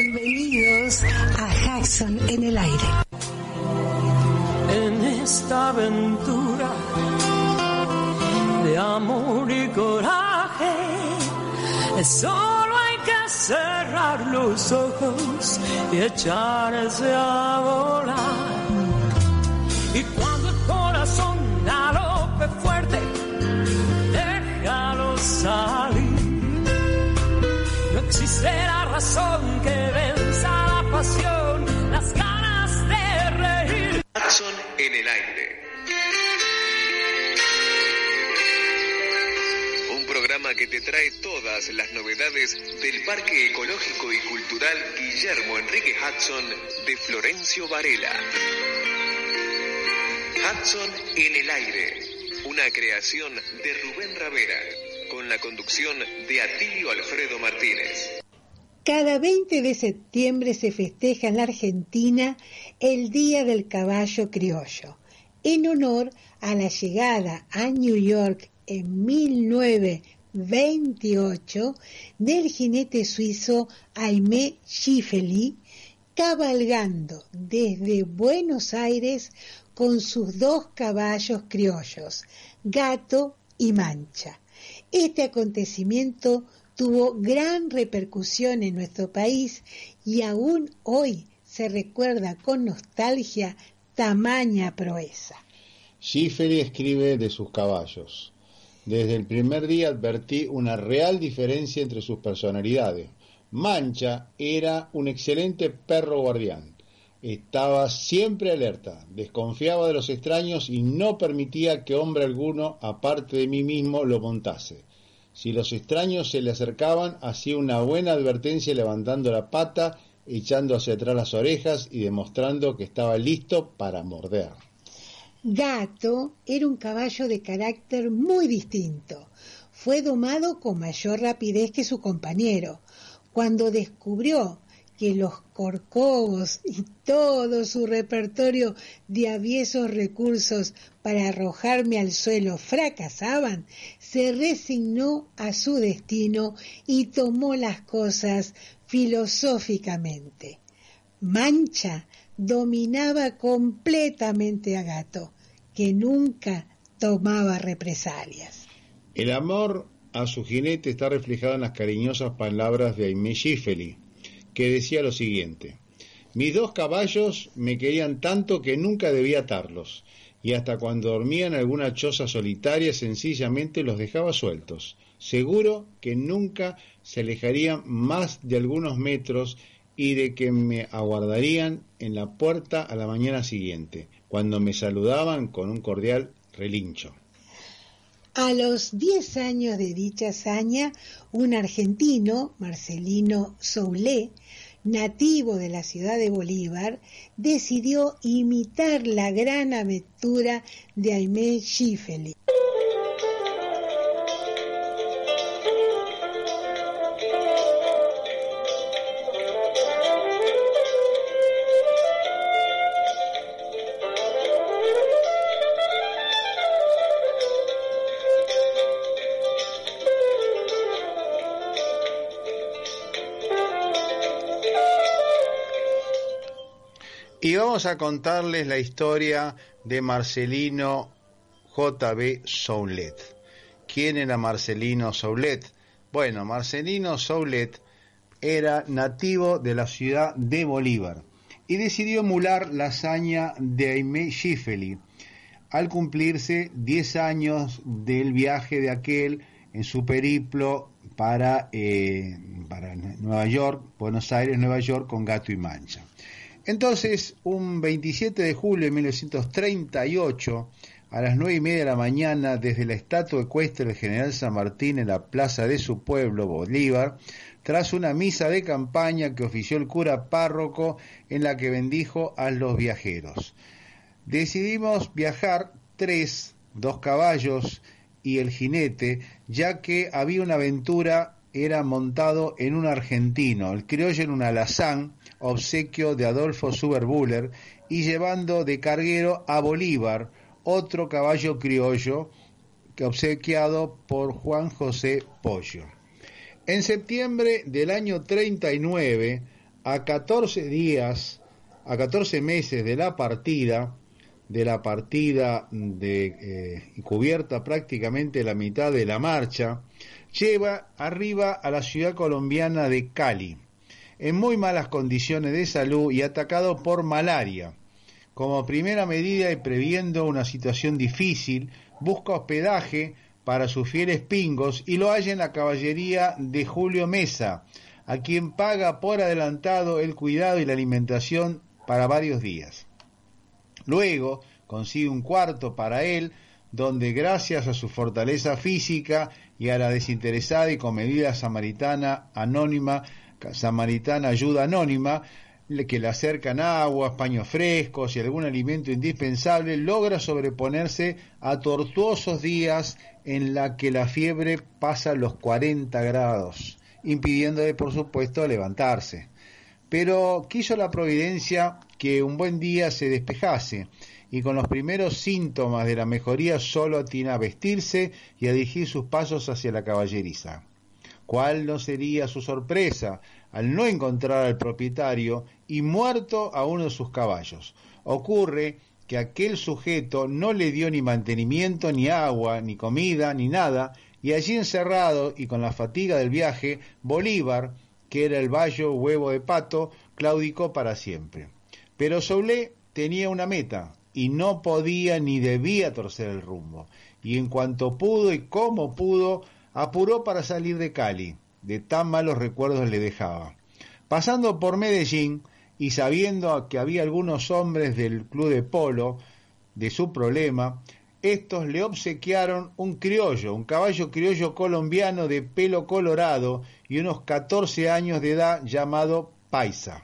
Bienvenidos a Jackson en el aire. En esta aventura de amor y coraje, solo hay que cerrar los ojos y echarse a volar. Y cuando el corazón galope fuerte, déjalo salir. No existirá razón que la las ganas de reír. Jackson en el aire. Un programa que te trae todas las novedades del Parque Ecológico y Cultural Guillermo Enrique Hudson de Florencio Varela. Hudson en el aire, una creación de Rubén Ravera, con la conducción de Atilio Alfredo Martínez. Cada 20 de septiembre se festeja en la Argentina el Día del Caballo Criollo, en honor a la llegada a New York en 1928 del jinete suizo Aimé Schifeli, cabalgando desde Buenos Aires con sus dos caballos criollos, Gato y Mancha. Este acontecimiento tuvo gran repercusión en nuestro país y aún hoy se recuerda con nostalgia tamaña proeza. Schiferi escribe de sus caballos. Desde el primer día advertí una real diferencia entre sus personalidades. Mancha era un excelente perro guardián. Estaba siempre alerta, desconfiaba de los extraños y no permitía que hombre alguno, aparte de mí mismo, lo montase. Si los extraños se le acercaban, hacía una buena advertencia levantando la pata, echando hacia atrás las orejas y demostrando que estaba listo para morder. Gato era un caballo de carácter muy distinto. Fue domado con mayor rapidez que su compañero. Cuando descubrió que los corcovos y todo su repertorio de aviesos recursos para arrojarme al suelo fracasaban, se resignó a su destino y tomó las cosas filosóficamente. Mancha dominaba completamente a Gato, que nunca tomaba represalias. El amor a su jinete está reflejado en las cariñosas palabras de Aimé Schifeli, que decía lo siguiente: Mis dos caballos me querían tanto que nunca debía atarlos, y hasta cuando dormía en alguna choza solitaria sencillamente los dejaba sueltos, seguro que nunca se alejarían más de algunos metros y de que me aguardarían en la puerta a la mañana siguiente, cuando me saludaban con un cordial relincho. A los 10 años de dicha hazaña, un argentino, Marcelino Soulé, nativo de la ciudad de Bolívar, decidió imitar la gran aventura de Aimé Schifeli. Vamos a contarles la historia de Marcelino J.B. Soulet. ¿Quién era Marcelino Soulet? Bueno, Marcelino Soulet era nativo de la ciudad de Bolívar y decidió emular la hazaña de Aimé Schifeli al cumplirse 10 años del viaje de aquel en su periplo eh, para Nueva York, Buenos Aires, Nueva York con gato y mancha. Entonces, un 27 de julio de 1938, a las nueve y media de la mañana, desde la estatua ecuestre del general San Martín en la plaza de su pueblo, Bolívar, tras una misa de campaña que ofició el cura párroco en la que bendijo a los viajeros. Decidimos viajar tres, dos caballos y el jinete, ya que había una aventura, era montado en un argentino, el criollo en un alazán, obsequio de Adolfo Suberbuller, y llevando de carguero a Bolívar, otro caballo criollo que obsequiado por Juan José Pollo. En septiembre del año 39, a 14 días, a 14 meses de la partida, de la partida de eh, cubierta prácticamente la mitad de la marcha, lleva arriba a la ciudad colombiana de Cali, en muy malas condiciones de salud y atacado por malaria. Como primera medida y previendo una situación difícil, busca hospedaje para sus fieles pingos y lo halla en la caballería de Julio Mesa, a quien paga por adelantado el cuidado y la alimentación para varios días. Luego consigue un cuarto para él, donde gracias a su fortaleza física y a la desinteresada y comedida samaritana anónima, samaritana ayuda anónima, que le acercan agua, paños frescos y algún alimento indispensable, logra sobreponerse a tortuosos días en la que la fiebre pasa los 40 grados, impidiéndole, por supuesto, levantarse. Pero quiso la providencia que un buen día se despejase y con los primeros síntomas de la mejoría solo atina a vestirse y a dirigir sus pasos hacia la caballeriza. ¿Cuál no sería su sorpresa al no encontrar al propietario y muerto a uno de sus caballos? Ocurre que aquel sujeto no le dio ni mantenimiento, ni agua, ni comida, ni nada, y allí encerrado y con la fatiga del viaje, Bolívar, que era el vallo huevo de pato, claudicó para siempre. Pero Soulé tenía una meta, y no podía ni debía torcer el rumbo. Y en cuanto pudo y como pudo, apuró para salir de Cali, de tan malos recuerdos le dejaba. Pasando por Medellín y sabiendo que había algunos hombres del club de polo de su problema, estos le obsequiaron un criollo, un caballo criollo colombiano de pelo colorado y unos 14 años de edad llamado Paisa.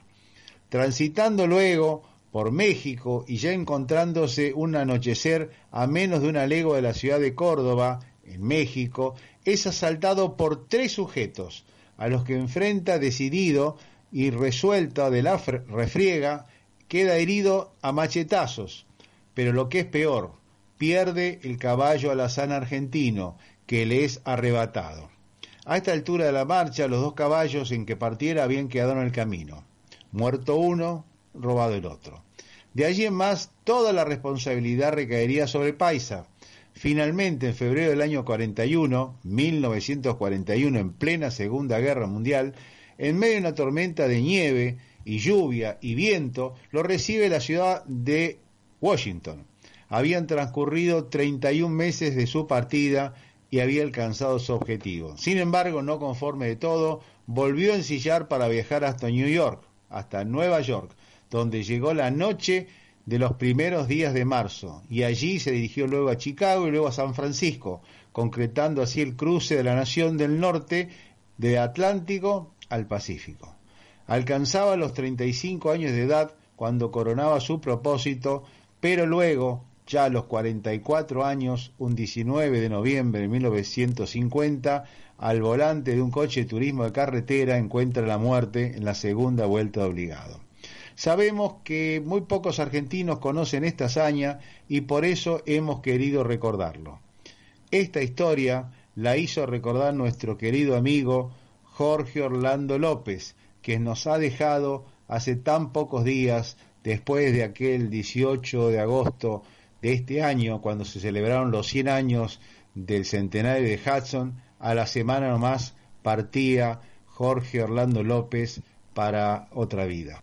Transitando luego por México y ya encontrándose un anochecer a menos de una legua de la ciudad de Córdoba, en México, es asaltado por tres sujetos, a los que enfrenta decidido y resuelto de la refriega, queda herido a machetazos, pero lo que es peor, pierde el caballo alazán argentino, que le es arrebatado. A esta altura de la marcha, los dos caballos en que partiera habían quedado en el camino. Muerto uno, robado el otro. De allí en más, toda la responsabilidad recaería sobre Paisa. Finalmente, en febrero del año 41, 1941, en plena Segunda Guerra Mundial, en medio de una tormenta de nieve y lluvia y viento, lo recibe la ciudad de Washington. Habían transcurrido 31 meses de su partida y había alcanzado su objetivo. Sin embargo, no conforme de todo, volvió a ensillar para viajar hasta New York, hasta Nueva York, donde llegó la noche de los primeros días de marzo y allí se dirigió luego a Chicago y luego a San Francisco, concretando así el cruce de la nación del norte de Atlántico al Pacífico. Alcanzaba los 35 años de edad cuando coronaba su propósito, pero luego, ya a los 44 años, un 19 de noviembre de 1950, al volante de un coche de turismo de carretera encuentra la muerte en la segunda vuelta de obligado. Sabemos que muy pocos argentinos conocen esta hazaña y por eso hemos querido recordarlo. Esta historia la hizo recordar nuestro querido amigo Jorge Orlando López, que nos ha dejado hace tan pocos días después de aquel 18 de agosto de este año, cuando se celebraron los 100 años del centenario de Hudson, a la semana nomás partía Jorge Orlando López para otra vida.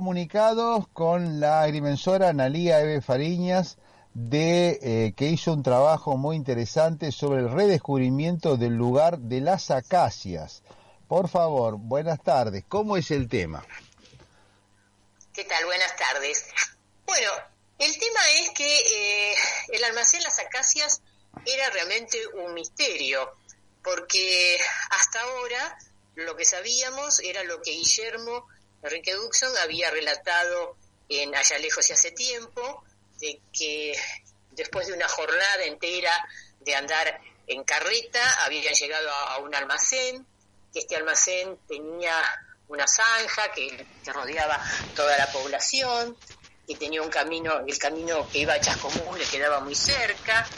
Comunicados con la agrimensora Analía Eve Fariñas, de, eh, que hizo un trabajo muy interesante sobre el redescubrimiento del lugar de las acacias. Por favor, buenas tardes. ¿Cómo es el tema? ¿Qué tal? Buenas tardes. Bueno, el tema es que eh, el almacén Las Acacias era realmente un misterio, porque hasta ahora lo que sabíamos era lo que Guillermo Enrique Duxon había relatado en Allá lejos y hace tiempo, de que después de una jornada entera de andar en carreta, habían llegado a, un almacén, que este almacén tenía una zanja que, rodeaba toda la población, que tenía un camino, el camino que iba a Chascomús le quedaba muy cerca,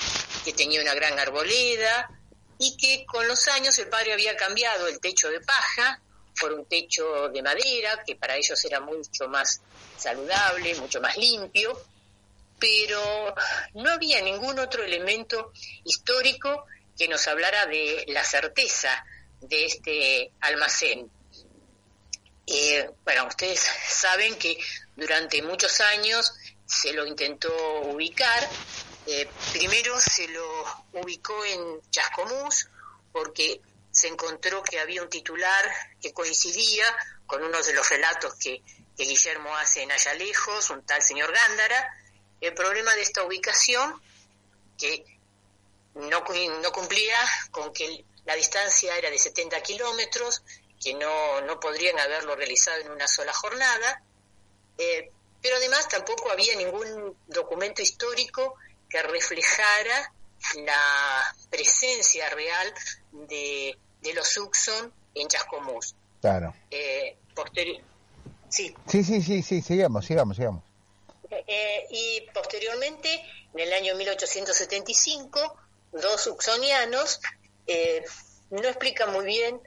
que tenía una gran arboleda, y que con los años el padre había cambiado el techo de paja por un techo de madera, que para ellos era mucho más saludable, mucho más limpio, pero no había ningún otro elemento histórico que nos hablara de la certeza de este almacén. Eh, bueno, ustedes saben que durante muchos años se lo intentó ubicar. Eh, primero se lo ubicó en Chascomús porque se encontró que había un titular que coincidía con uno de los relatos que, Guillermo hace en Allá Lejos, un tal señor Gándara. El problema de esta ubicación, que no, no cumplía con que la distancia era de 70 kilómetros, que no, no podrían haberlo realizado en una sola jornada, eh, pero además tampoco había ningún documento histórico que reflejara la presencia real de, los Uxon en Chascomús. Claro. Eh, sí. sí, sí, sí, sí, sigamos, sigamos, sigamos. Eh, y posteriormente, en el año 1875, dos uxonianos eh, no explican muy bien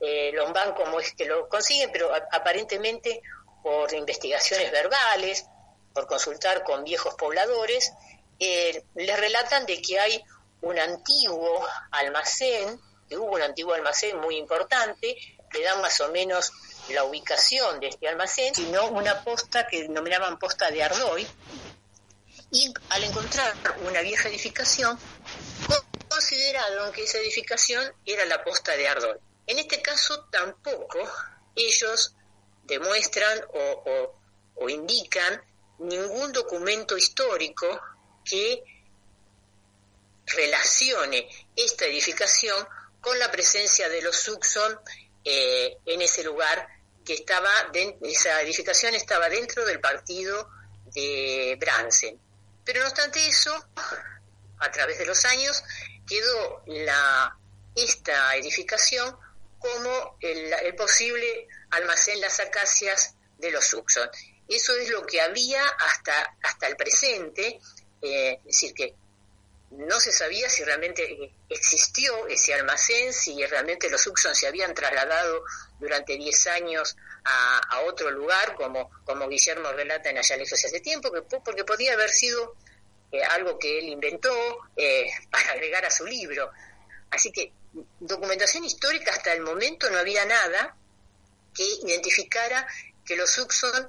eh, Lombán cómo es que lo consiguen, pero aparentemente por investigaciones verbales, por consultar con viejos pobladores, eh, les relatan de que hay un antiguo almacén, que hubo un antiguo almacén muy importante, le dan más o menos la ubicación de este almacén, sino una posta que denominaban posta de Ardoy, y al encontrar una vieja edificación, consideraron que esa edificación era la posta de Ardoy. En este caso tampoco ellos demuestran o, o indican ningún documento histórico que relacione esta edificación con la presencia de los Suxon eh, en ese lugar que estaba, esa edificación estaba dentro del partido de Bransen. Pero no obstante eso, a través de los años, quedó la, esta edificación como el, posible almacén Las Acacias de los Suxon. Eso es lo que había hasta, hasta el presente, eh, es decir, que no se sabía si realmente existió ese almacén, si realmente los Uxon se habían trasladado durante 10 años a, otro lugar, como, como Guillermo relata en Allá lejos hace tiempo, que, porque podía haber sido eh, algo que él inventó eh, para agregar a su libro. Así que documentación histórica hasta el momento no había nada que identificara que los Uxon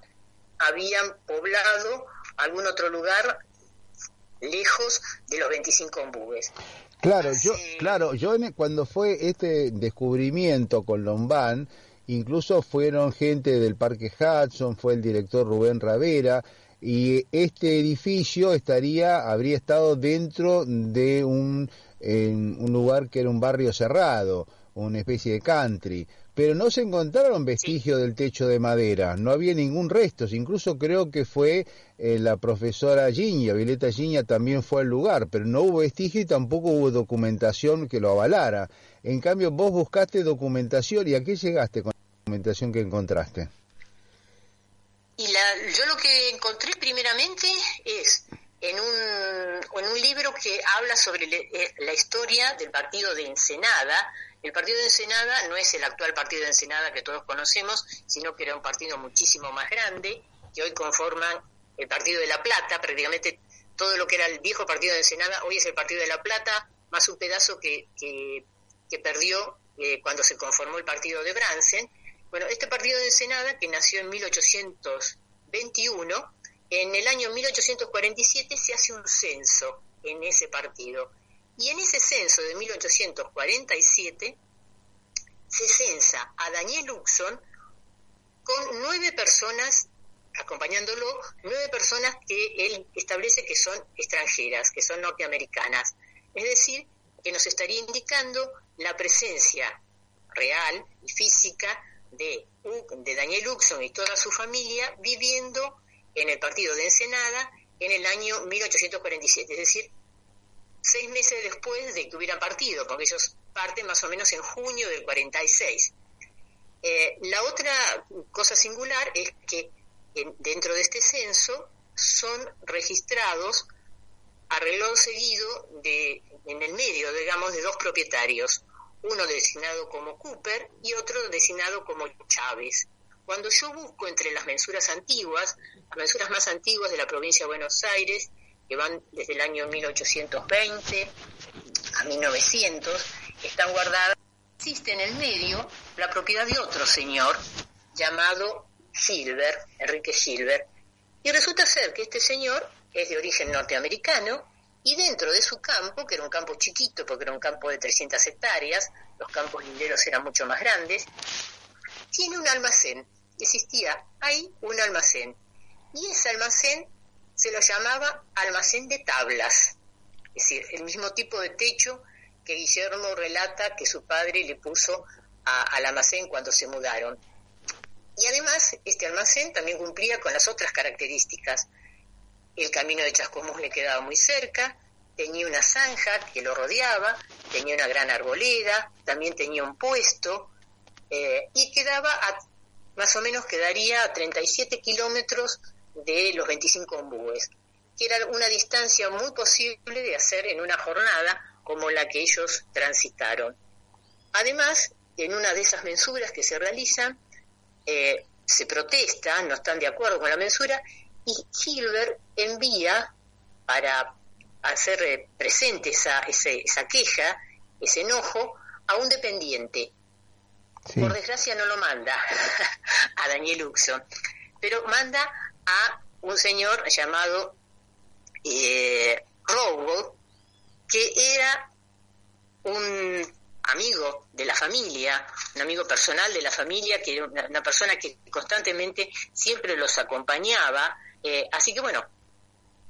habían poblado algún otro lugar lejos de los 25 ombúes. Claro, yo, claro, yo cuando fue este descubrimiento con Lombán, incluso fueron gente del Parque Hudson, fue el director Rubén Ravera, y este edificio estaría, habría estado dentro de un, en un lugar que era un barrio cerrado, una especie de country pero no se encontraron vestigios del techo de madera, no había ningún resto, incluso creo que fue eh, la profesora Giña, Violeta Giña también fue al lugar, pero no hubo vestigio y tampoco hubo documentación que lo avalara. En cambio, vos buscaste documentación y a qué llegaste con la documentación que encontraste. Y yo lo que encontré primeramente es en un, en un libro que habla sobre eh, la historia del partido de Ensenada, el partido de Ensenada no es el actual partido de Ensenada que todos conocemos, sino que era un partido muchísimo más grande, que hoy conforman el Partido de La Plata, prácticamente todo lo que era el viejo partido de Ensenada, hoy es el Partido de La Plata, más un pedazo que, que, perdió eh, cuando se conformó el partido de Bransen. Bueno, este partido de Ensenada, que nació en 1821, en el año 1847 se hace un censo en ese partido y en ese censo de 1847 se censa a Daniel Luxon con nueve personas acompañándolo, nueve personas que él establece que son extranjeras, que son norteamericanas. Es decir, que nos estaría indicando la presencia real y física de, Daniel Luxon y toda su familia viviendo en el partido de Ensenada en el año 1847, es decir, seis meses después de que hubieran partido, porque ellos parten más o menos en junio del 46. Eh, la otra cosa singular es que dentro de este censo son registrados a reloj seguido de, en el medio, digamos, de dos propietarios, uno designado como Cooper y otro designado como Chávez. Cuando yo busco entre las mensuras antiguas, las mensuras más antiguas de la provincia de Buenos Aires, que van desde el año 1820 a 1900, están guardadas, existe en el medio la propiedad de otro señor llamado Silver, Enrique Silver, y resulta ser que este señor es de origen norteamericano y dentro de su campo, que era un campo chiquito porque era un campo de 300 hectáreas, los campos linderos eran mucho más grandes, tiene un almacén, existía ahí un almacén, y ese almacén se lo llamaba almacén de tablas, es decir, el mismo tipo de techo que Guillermo relata que su padre le puso al almacén cuando se mudaron. Y además, este almacén también cumplía con las otras características. El camino de Chascomús le quedaba muy cerca, tenía una zanja que lo rodeaba, tenía una gran arboleda, también tenía un puesto, eh, y quedaba, a, más o menos quedaría a 37 kilómetros de los 25 ombúes, que era una distancia muy posible de hacer en una jornada como la que ellos transitaron. Además, en una de esas mensuras que se realizan, eh, se protesta, no están de acuerdo con la mensura, y Hilbert envía para hacer eh, presente esa, esa queja, ese enojo, a un dependiente. Por desgracia no lo manda a Daniel Uxon, pero manda a un señor llamado eh, que era un amigo de la familia, un amigo personal de la familia, que era una, persona que constantemente siempre los acompañaba. Eh, así que bueno,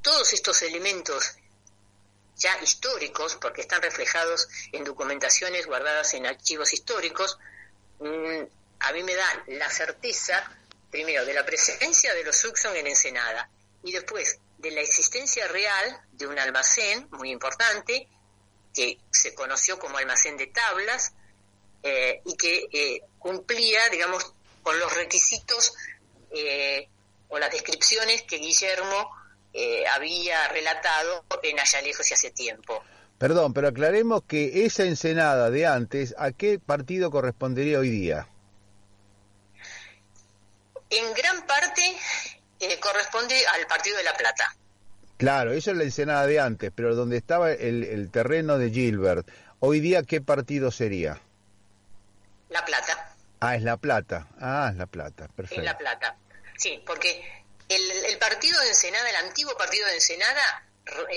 todos estos elementos ya históricos, porque están reflejados en documentaciones guardadas en archivos históricos, mm, a mí me dan la certeza, primero, de la presencia de los Suxon en Ensenada y después de la existencia real de un almacén muy importante que se conoció como almacén de tablas eh, y que eh, cumplía, digamos, con los requisitos eh, o las descripciones que Guillermo había relatado en Allá lejos y hace tiempo. Perdón, pero aclaremos que esa ensenada de antes, ¿a qué partido correspondería hoy día? En gran parte corresponde al Partido de la Plata. Claro, eso es la ensenada de antes, pero donde estaba el, terreno de Gilbert, hoy día, ¿qué partido sería? La Plata. Ah, es La Plata. Ah, es La Plata, perfecto. Es La Plata, sí, porque el, partido de Ensenada, el antiguo partido de Ensenada, eh,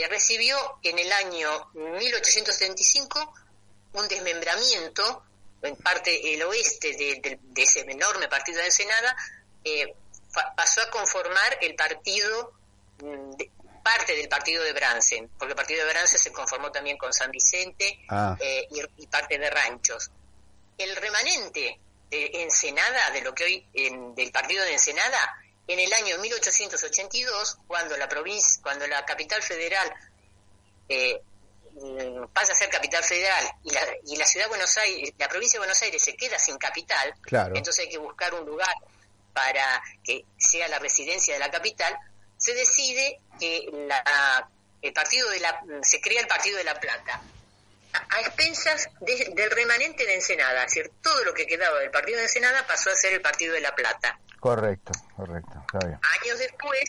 recibió en el año 1875 un desmembramiento en parte el oeste de, ese enorme partido de Ensenada, eh, pasó a conformar el partido mm, parte del partido de Bransen, porque el partido de Bransen se conformó también con San Vicente ah. eh, y, parte de Ranchos. El remanente de Ensenada, de lo que hoy, del partido de Ensenada, en el año 1882, cuando la provincia, cuando la capital federal eh, mm, pasa a ser capital federal y la, y la ciudad de Buenos Aires, la provincia de Buenos Aires se queda sin capital, entonces hay que buscar un lugar para que sea la residencia de la capital, se decide que la, el partido de la, se crea el Partido de la Plata a, expensas del remanente de Ensenada, es decir, todo lo que quedaba del Partido de Ensenada pasó a ser el Partido de la Plata. Correcto, correcto. Años después,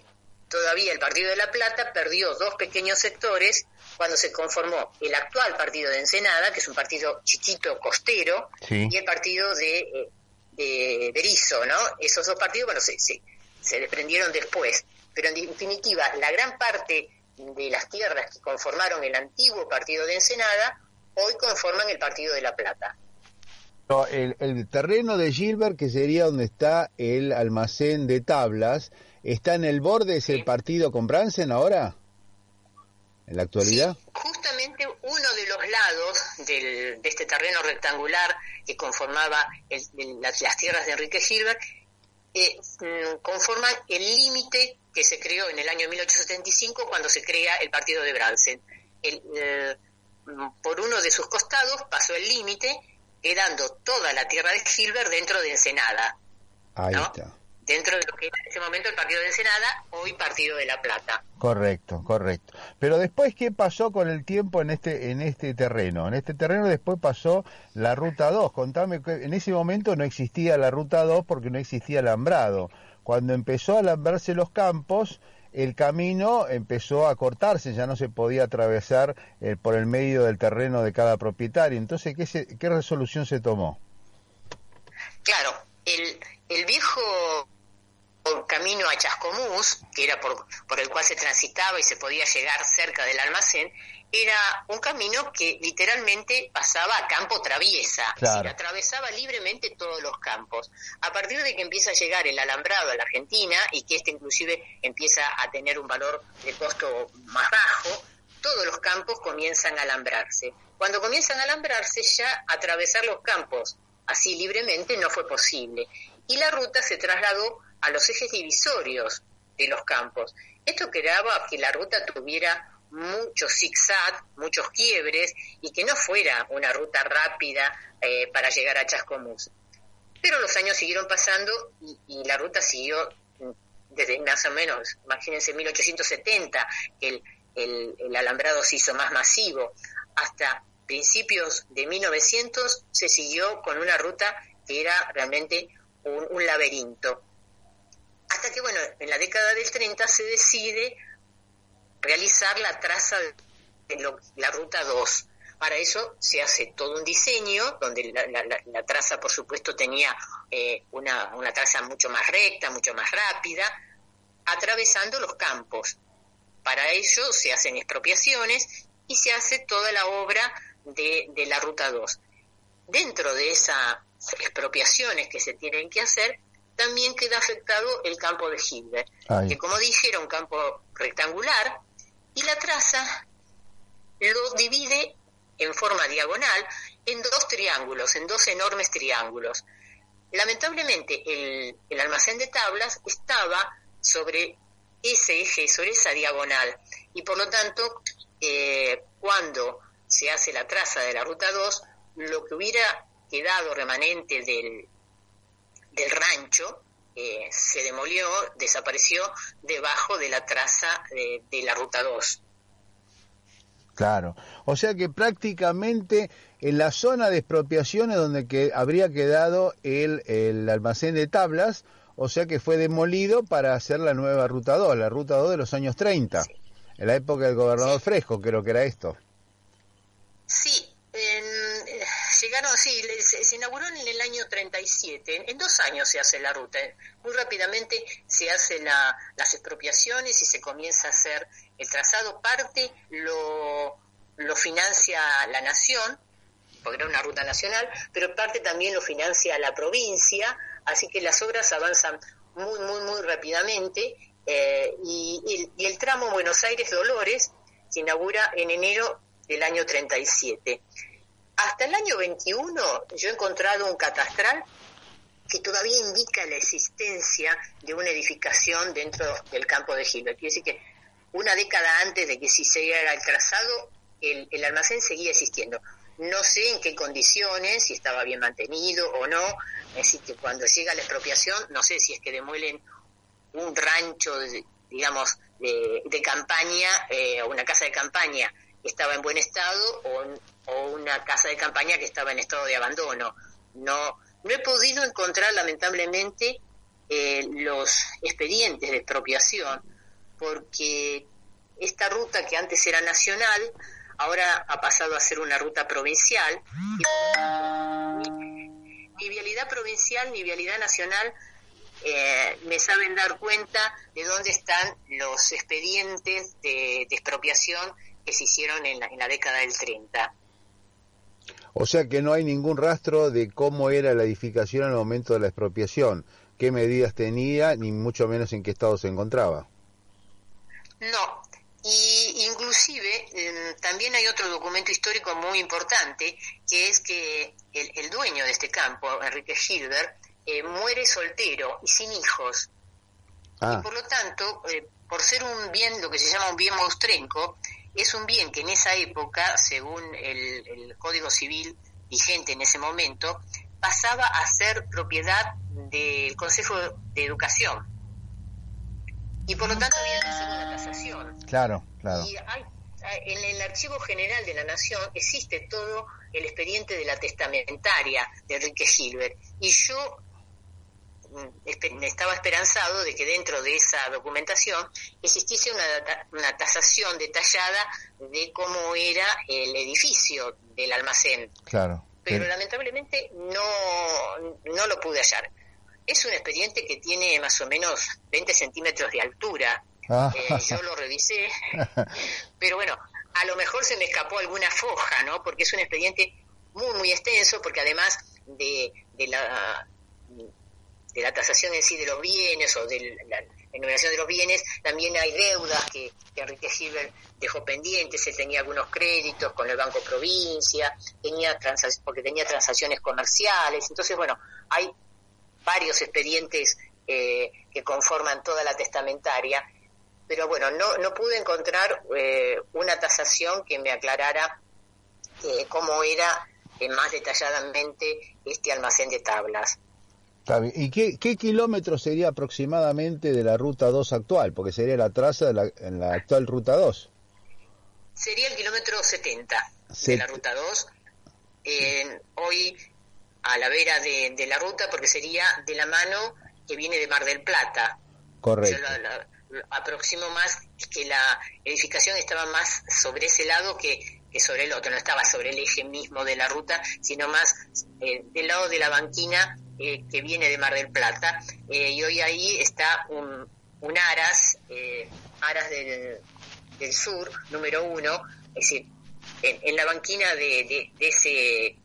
todavía el Partido de la Plata perdió dos pequeños sectores cuando se conformó el actual partido de Ensenada, que es un partido chiquito, costero, y el partido de, de Berizo, ¿no? Esos dos partidos, bueno, se, se, se desprendieron después pero en definitiva, la gran parte de las tierras que conformaron el antiguo partido de Ensenada, hoy conforman el partido de La Plata. El, el, terreno de Gilbert, que sería donde está el almacén de tablas, ¿está en el borde del partido con Bransen ahora? ¿En la actualidad? justamente uno de los lados del, de este terreno rectangular que conformaba las, tierras de Enrique Gilbert eh, mm, conforman el límite que se creó en el año 1875 cuando se crea el partido de Bransen. Eh, por uno de sus costados pasó el límite, quedando toda la tierra de Gilbert dentro de Ensenada. Ahí está dentro de lo que era en ese momento el partido de Ensenada, hoy partido de La Plata. Correcto, correcto. Pero después, ¿qué pasó con el tiempo en este, en este terreno? En este terreno después pasó la Ruta 2. Contame, en ese momento no existía la Ruta 2 porque no existía alambrado. Cuando empezó a alambrarse los campos, el camino empezó a cortarse, ya no se podía atravesar eh, por el medio del terreno de cada propietario. Entonces, ¿qué, qué resolución se tomó? Claro, el, el viejo camino a Chascomús, que era por, por el cual se transitaba y se podía llegar cerca del almacén, era un camino que literalmente pasaba a campo traviesa, atravesaba libremente todos los campos. A partir de que empieza a llegar el alambrado a la Argentina y que este inclusive empieza a tener un valor de costo más bajo, todos los campos comienzan a alambrarse. Cuando comienzan a alambrarse ya atravesar los campos así libremente no fue posible y la ruta se trasladó a los ejes divisorios de los campos. Esto creaba que la ruta tuviera muchos zigzag, muchos quiebres y que no fuera una ruta rápida eh, para llegar a Chascomús. Pero los años siguieron pasando y, la ruta siguió desde más o menos, imagínense, 1870, que el, el alambrado se hizo más masivo, hasta principios de 1900 se siguió con una ruta que era realmente un, laberinto. Hasta que, bueno, en la década del 30 se decide realizar la traza de la ruta 2. Para eso se hace todo un diseño, donde la, traza, por supuesto, tenía eh, una, una traza mucho más recta, mucho más rápida, atravesando los campos. Para ello se hacen expropiaciones y se hace toda la obra de, de la ruta 2. Dentro de esas expropiaciones que se tienen que hacer, también queda afectado el campo de Hilbert, que como dije era un campo rectangular y la traza lo divide en forma diagonal en dos triángulos, en dos enormes triángulos. Lamentablemente el, almacén de tablas estaba sobre ese eje, sobre esa diagonal, y por lo tanto, eh, cuando se hace la traza de la ruta 2, lo que hubiera quedado remanente del rancho eh, se demolió, desapareció debajo de la traza de, la ruta 2. Claro, o sea que prácticamente en la zona de expropiaciones donde que habría quedado el, el almacén de tablas, o sea que fue demolido para hacer la nueva ruta 2, la ruta 2 de los años 30, en la época del gobernador Fresco, creo que era esto. Sí, eh, llegaron, sí, se, inauguró en el año 37. En, dos años se hace la ruta. Muy rápidamente se hacen las expropiaciones y se comienza a hacer el trazado. Parte lo, financia la nación, porque era una ruta nacional, pero parte también lo financia la provincia, así que las obras avanzan muy, muy, muy rápidamente. Eh, y, y el tramo Buenos Aires-Dolores se inaugura en enero del año 37. Hasta el año 21 yo he encontrado un catastral que todavía indica la existencia de una edificación dentro del campo de Gilbert. Quiere decir que una década antes de que se hiciera el trazado, el, almacén seguía existiendo. No sé en qué condiciones, si estaba bien mantenido o no. Es decir, que cuando llega la expropiación, no sé si es que demuelen un rancho, digamos, de, de campaña eh, una casa de campaña estaba en buen estado o, o, una casa de campaña que estaba en estado de abandono. No, no he podido encontrar lamentablemente eh, los expedientes de expropiación porque esta ruta que antes era nacional ahora ha pasado a ser una ruta provincial. ni, vialidad provincial ni vialidad nacional eh, me saben dar cuenta de dónde están los expedientes de expropiación que se hicieron en la, década del 30. O sea que no hay ningún rastro de cómo era la edificación al momento de la expropiación, qué medidas tenía, ni mucho menos en qué estado se encontraba. No, y inclusive em, también hay otro documento histórico muy importante, que es que el, dueño de este campo, Enrique Gilbert, eh, muere soltero y sin hijos. Ah. Y por lo tanto, eh, por ser un bien, lo que se llama un bien monstrenco, es un bien que en esa época, según el, Código Civil vigente en ese momento, pasaba a ser propiedad del Consejo de Educación. Y por lo tanto había que hacer una tasación. Claro, claro. Y en el Archivo General de la Nación existe todo el expediente de la testamentaria de Enrique Gilbert. Y yo estaba esperanzado de que dentro de esa documentación existiese una, tasación detallada de cómo era el edificio del almacén. Claro. Pero, lamentablemente no, no lo pude hallar. Es un expediente que tiene más o menos 20 centímetros de altura. Ah. Eh, yo lo revisé, pero bueno, a lo mejor se me escapó alguna foja, ¿no? Porque es un expediente muy, muy extenso, porque además de, de la de la tasación en sí de los bienes o de la enumeración de los bienes, también hay deudas que, Enrique Gilbert dejó pendientes, él tenía algunos créditos con el Banco Provincia, tenía porque tenía transacciones comerciales, entonces bueno, hay varios expedientes eh, que conforman toda la testamentaria, pero bueno, no, no pude encontrar eh, una tasación que me aclarara eh, cómo era más detalladamente este almacén de tablas. ¿Y qué, qué kilómetro sería aproximadamente de la ruta 2 actual? Porque sería la traza de la, en la actual ruta 2. Sería el kilómetro 70 de la ruta 2. hoy a la vera de, la ruta, porque sería de la mano que viene de Mar del Plata. Correcto. Yo aproximo más que la edificación estaba más sobre ese lado que, que, sobre el otro, no estaba sobre el eje mismo de la ruta, sino más eh, del lado de la banquina eh, que viene de Mar del Plata, eh, y hoy ahí está un, un Aras, eh, Aras del, del, Sur, número uno, es decir, en, la banquina de, ese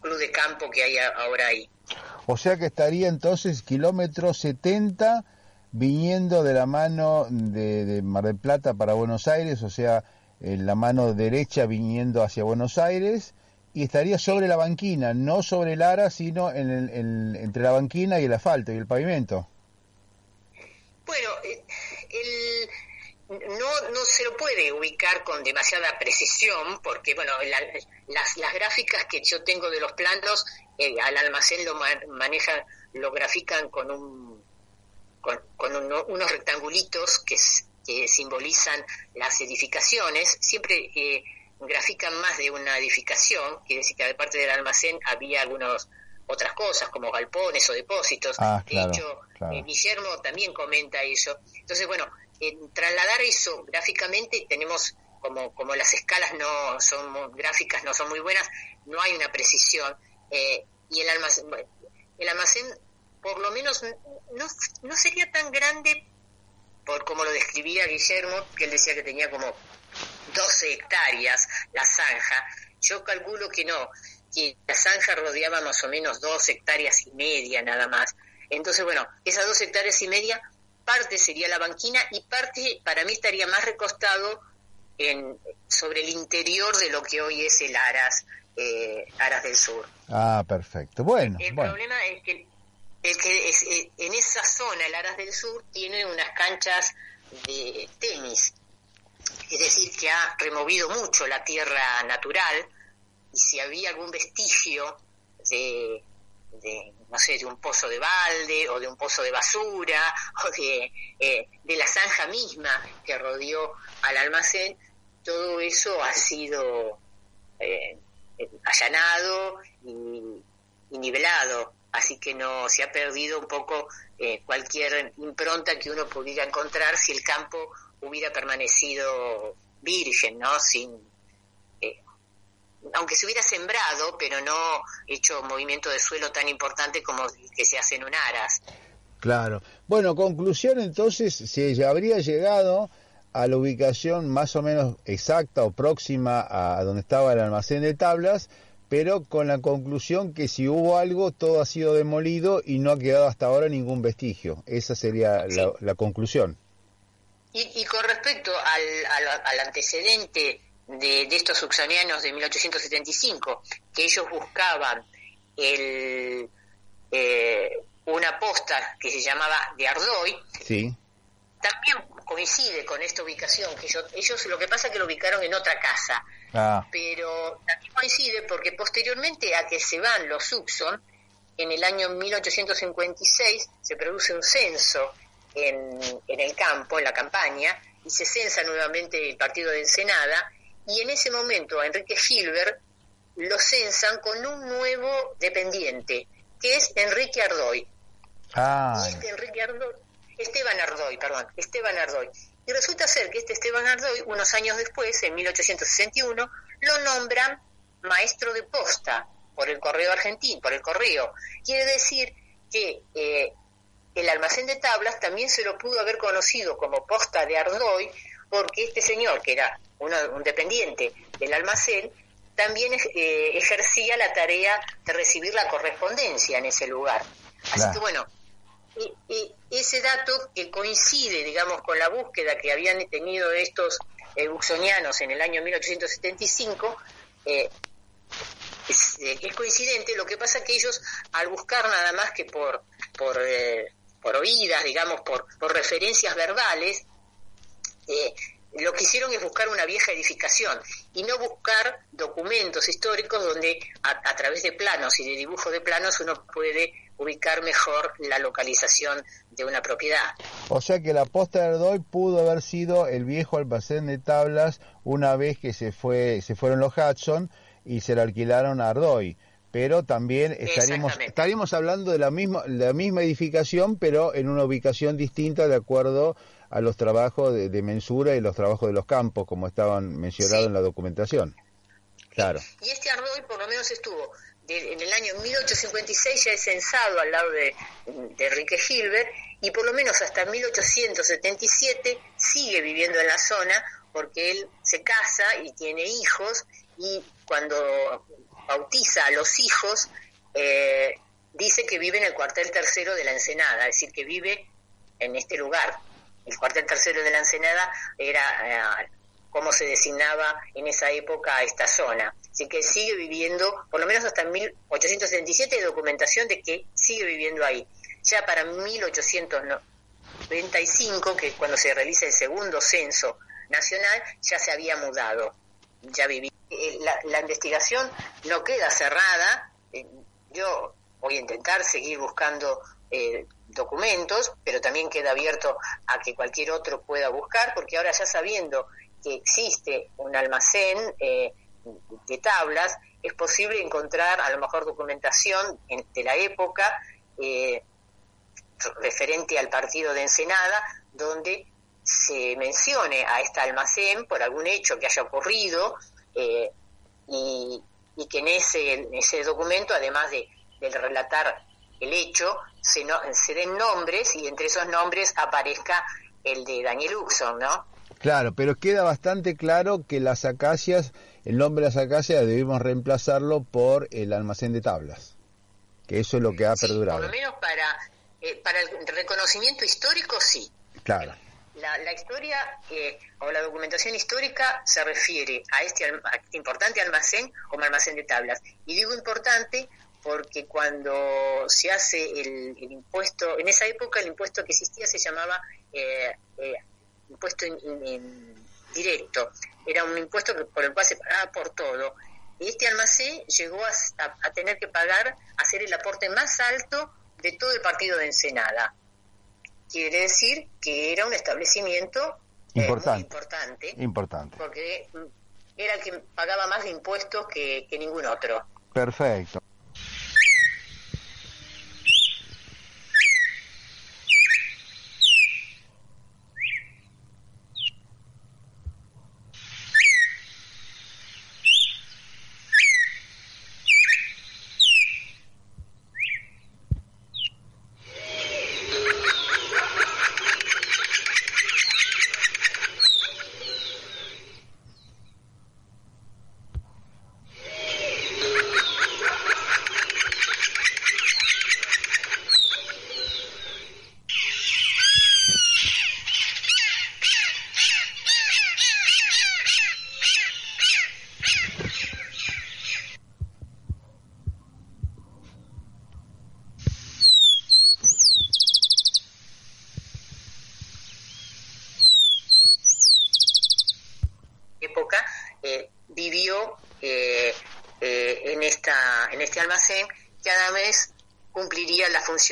club de campo que hay ahora ahí. O sea que estaría entonces kilómetro 70 viniendo de la mano de, de, Mar del Plata para Buenos Aires, o sea, en la mano derecha viniendo hacia Buenos Aires y estaría sobre la banquina, no sobre el ara, sino en el, entre la banquina y el asfalto y el pavimento. Bueno, eh, no, no se lo puede ubicar con demasiada precisión, porque bueno, las, las gráficas que yo tengo de los planos, eh, al almacén lo manejan, lo grafican con un con, unos rectangulitos que, que simbolizan las edificaciones, siempre eh, grafican más de una edificación, quiere decir que de parte del almacén había algunas otras cosas como galpones o depósitos. Ah, de hecho, eh, Guillermo también comenta eso. Entonces, bueno, trasladar eso gráficamente tenemos como, como las escalas no son gráficas no son muy buenas, no hay una precisión. Eh, y el almacén, el almacén por lo menos no, no sería tan grande por como lo describía Guillermo, que él decía que tenía como 12 hectáreas la zanja, yo calculo que no, que la zanja rodeaba más o menos dos hectáreas y media nada más. Entonces, bueno, esas dos hectáreas y media, parte sería la banquina y parte para mí estaría más recostado en, sobre el interior de lo que hoy es el Aras, eh, Aras del Sur. Ah, perfecto. Bueno. El problema es que, el que es, eh, en esa zona, el Aras del Sur, tiene unas canchas de tenis es decir, que ha removido mucho la tierra natural y si había algún vestigio de, no sé, de un pozo de balde o de un pozo de basura o de, eh, de la zanja misma que rodeó al almacén, todo eso ha sido eh, allanado y, nivelado, así que no se ha perdido un poco eh, cualquier impronta que uno pudiera encontrar si el campo hubiera permanecido virgen, ¿no? Sin, eh, aunque se hubiera sembrado, pero no hecho movimiento de suelo tan importante como que se hace en un aras. Claro. Bueno, conclusión entonces, se habría llegado a la ubicación más o menos exacta o próxima a donde estaba el almacén de tablas, pero con la conclusión que si hubo algo, todo ha sido demolido y no ha quedado hasta ahora ningún vestigio. Esa sería la, la conclusión. Y, y, con respecto al, al, al antecedente de, de, estos uxanianos de 1875, que ellos buscaban el, eh, una posta que se llamaba de Ardoy, sí. también coincide con esta ubicación, que ellos, ellos lo que pasa es que lo ubicaron en otra casa, ah. pero también coincide porque posteriormente a que se van los Subson, en el año 1856 se produce un censo en, en el campo, en la campaña, y se censa nuevamente el partido de Ensenada, y en ese momento a Enrique Gilbert lo censan con un nuevo dependiente, que es Enrique Ardoy. Ah. Y este Enrique Ardoy, Esteban Ardoy, perdón, Esteban Ardoy. Y resulta ser que este Esteban Ardoy, unos años después, en 1861, lo nombran maestro de posta por el correo argentino, por el correo. Quiere decir que eh, el almacén de tablas también se lo pudo haber conocido como posta de Ardoy, porque este señor, que era uno, un dependiente del almacén, también eh, ejercía la tarea de recibir la correspondencia en ese lugar. Así Claro. que bueno, y, y ese dato que coincide, digamos, con la búsqueda que habían tenido estos eh, buxonianos en el año 1875, eh, es, eh, es coincidente, lo que pasa que ellos al buscar nada más que por, por, eh, por oídas, digamos, por, por referencias verbales, eh, lo que hicieron es buscar una vieja edificación y no buscar documentos históricos donde a, a, través de planos y de dibujo de planos uno puede ubicar mejor la localización de una propiedad. O sea que la posta de Ardoy pudo haber sido el viejo almacén de tablas una vez que se fue se fueron los Hudson y se le alquilaron a Ardoy. Pero también estaríamos, estaríamos hablando de la misma, la misma edificación, pero en una ubicación distinta de acuerdo a los trabajos de, de mensura y los trabajos de los campos, como estaban mencionados sí. en la documentación. Claro. Y este Ardoy por lo menos estuvo de, en el año 1856 ya es censado al lado de, de Enrique Gilbert y por lo menos hasta 1877 sigue viviendo en la zona porque él se casa y tiene hijos y cuando bautiza a los hijos eh, dice que vive en el cuartel tercero de la Ensenada, es decir, que vive en este lugar. El cuartel tercero de la Ensenada era eh, como se designaba en esa época esta zona. Así que sigue viviendo, por lo menos hasta 1877, hay documentación de que sigue viviendo ahí. Ya para 1895, que es cuando se realiza el segundo censo nacional, ya se había mudado, ya vivía. La, la investigación no queda cerrada, yo voy a intentar seguir buscando eh, documentos, pero también queda abierto a que cualquier otro pueda buscar, porque ahora ya sabiendo que existe un almacén eh, de tablas, es posible encontrar a lo mejor documentación en, de la época eh, referente al partido de Ensenada, donde se mencione a este almacén por algún hecho que haya ocurrido eh, y, y, que en ese, en ese documento, además de, de relatar el hecho, se, no, se den nombres y entre esos nombres aparezca el de Daniel Uxon, ¿no? Claro, pero queda bastante claro que las acacias, el nombre de las acacias debimos reemplazarlo por el almacén de tablas, que eso es lo que ha sí, perdurado. Por lo menos para, eh, para el reconocimiento histórico, sí. Claro. La, la historia eh, o la documentación histórica se refiere a este, a este importante almacén como almacén de tablas. Y digo importante porque cuando se hace el, impuesto, en esa época el impuesto que existía se llamaba eh, eh, impuesto in, directo, era un impuesto que, por el cual se pagaba por todo. Y este almacén llegó a, a, tener que pagar, hacer el aporte más alto de todo el partido de Ensenada. Quiere decir que era un establecimiento importante, eh, importante, importante, porque era el que pagaba más de impuestos que, que ningún otro. Perfecto.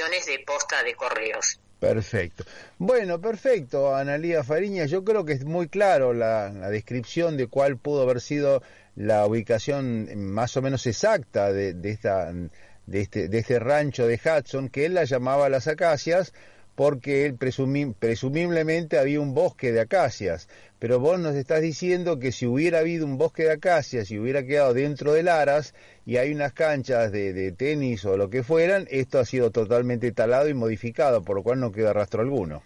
De posta de correos. Perfecto. Bueno, perfecto, Analía Fariña. Yo creo que es muy claro la, descripción de cuál pudo haber sido la ubicación más o menos exacta de, de, esta, de, este, de este rancho de Hudson, que él la llamaba las acacias, porque él presumiblemente había un bosque de acacias. Pero vos nos estás diciendo que si hubiera habido un bosque de acacias y hubiera quedado dentro del Aras y hay unas canchas de, de tenis o lo que fueran, esto ha sido totalmente talado y modificado, por lo cual no queda rastro alguno.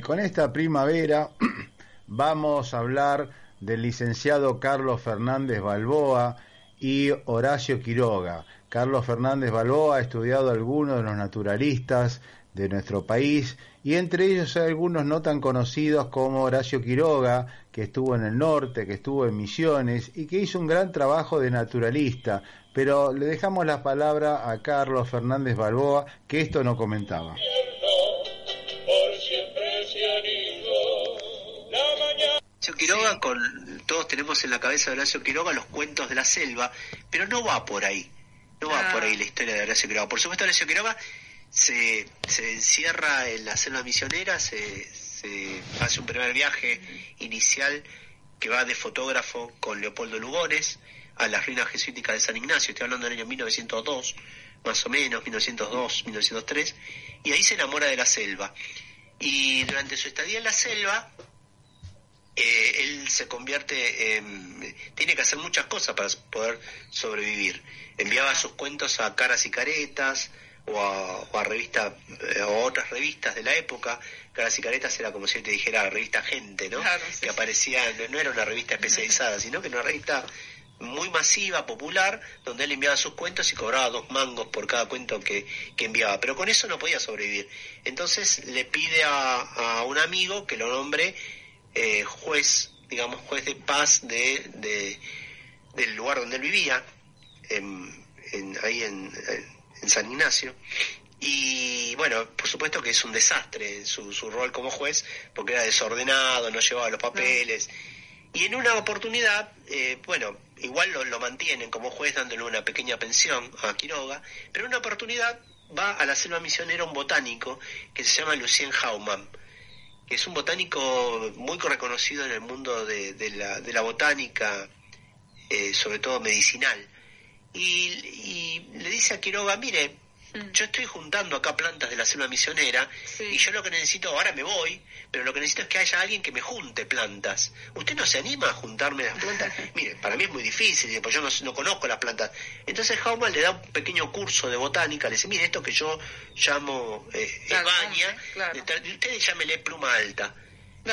Con esta primavera vamos a hablar del licenciado Carlos Fernández Balboa y Horacio Quiroga. Carlos Fernández Balboa ha estudiado algunos de los naturalistas de nuestro país y entre ellos hay algunos no tan conocidos como Horacio Quiroga, que estuvo en el norte, que estuvo en Misiones y que hizo un gran trabajo de naturalista. Pero le dejamos la palabra a Carlos Fernández Balboa, que esto no comentaba. Con, todos tenemos en la cabeza de Horacio Quiroga los cuentos de la selva, pero no va por ahí. No va por ahí la historia de Horacio Quiroga. Por supuesto, Horacio Quiroga se, se encierra en la selva misionera, se, se hace un primer viaje inicial que va de fotógrafo con Leopoldo Lugones a las ruinas jesuíticas de San Ignacio, estoy hablando del año 1902, más o menos, 1902, 1903, y ahí se enamora de la selva. Y durante su estadía en la selva, eh, él se convierte en... tiene que hacer muchas cosas para poder sobrevivir. Enviaba sus cuentos a Caras y Caretas o a, revistas eh, o otras revistas de la época. Caras y Caretas era como si te dijera la revista Gente, ¿no? que aparecía, no, era una revista especializada, sino que era una revista muy masiva, popular, donde él enviaba sus cuentos y cobraba dos mangos por cada cuento que, que enviaba. Pero con eso no podía sobrevivir. Entonces le pide a, a un amigo que lo nombre eh, juez, digamos, juez de paz de, del lugar donde él vivía, en, ahí en, San Ignacio. Y bueno, por supuesto que es un desastre su, su rol como juez, porque era desordenado, no llevaba los papeles. Y en una oportunidad, eh, bueno, igual lo, lo, mantienen como juez dándole una pequeña pensión a Quiroga, pero en una oportunidad va a la selva misionera un botánico que se llama Lucien Hauman, es un botánico muy reconocido en el mundo de, la, botánica, eh, sobre todo medicinal. Y, le dice a Quiroga, mire, mm. yo estoy juntando acá plantas de la selva misionera y yo lo que necesito, ahora me voy, pero lo que necesito es que haya alguien que me junte plantas. ¿Usted no se anima a juntarme las plantas? Mire, para mí es muy difícil, porque yo no, conozco las plantas. Entonces Hauman le da un pequeño curso de botánica, le dice, mire, esto que yo llamo eh, baña, usted llámele pluma alta.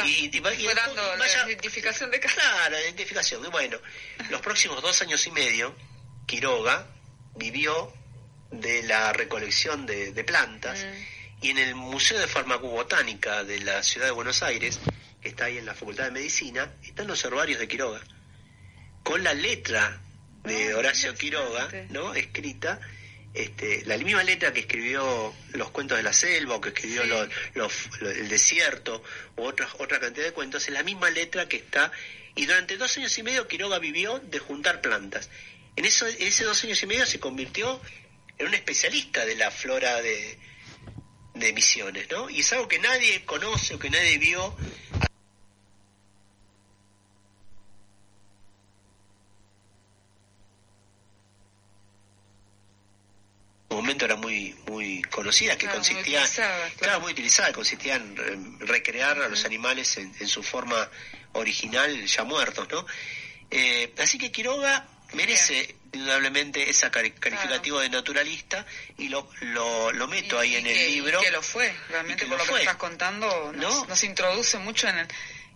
y, y, la identificación de Claro, la identificación. Y bueno, los próximos dos años y medio, Quiroga vivió de la recolección de, plantas. Mm y en el Museo de Farmacobotánica de la Ciudad de Buenos Aires, que está ahí en la Facultad de Medicina, están los herbarios de Quiroga, con la letra de Horacio Quiroga, ¿no? Escrita, este, la misma letra que escribió los cuentos de la selva o que escribió el desierto u otra, otra cantidad de cuentos, es la misma letra que está, y durante dos años y medio Quiroga vivió de juntar plantas. En, eso, en ese dos años y medio se convirtió en un especialista de la flora de, de Misiones, ¿no? Y es algo que nadie conoce o que nadie vio. En momento era muy muy conocida, que consistía, muy claro. muy utilizada, consistía en, recrear a los animales en, su forma original, ya muertos, ¿no? Eh, así que Quiroga merece indudablemente ese calificativo de naturalista y lo, lo, meto ahí en el libro. que lo fue, realmente por lo, que estás contando nos, nos introduce mucho en,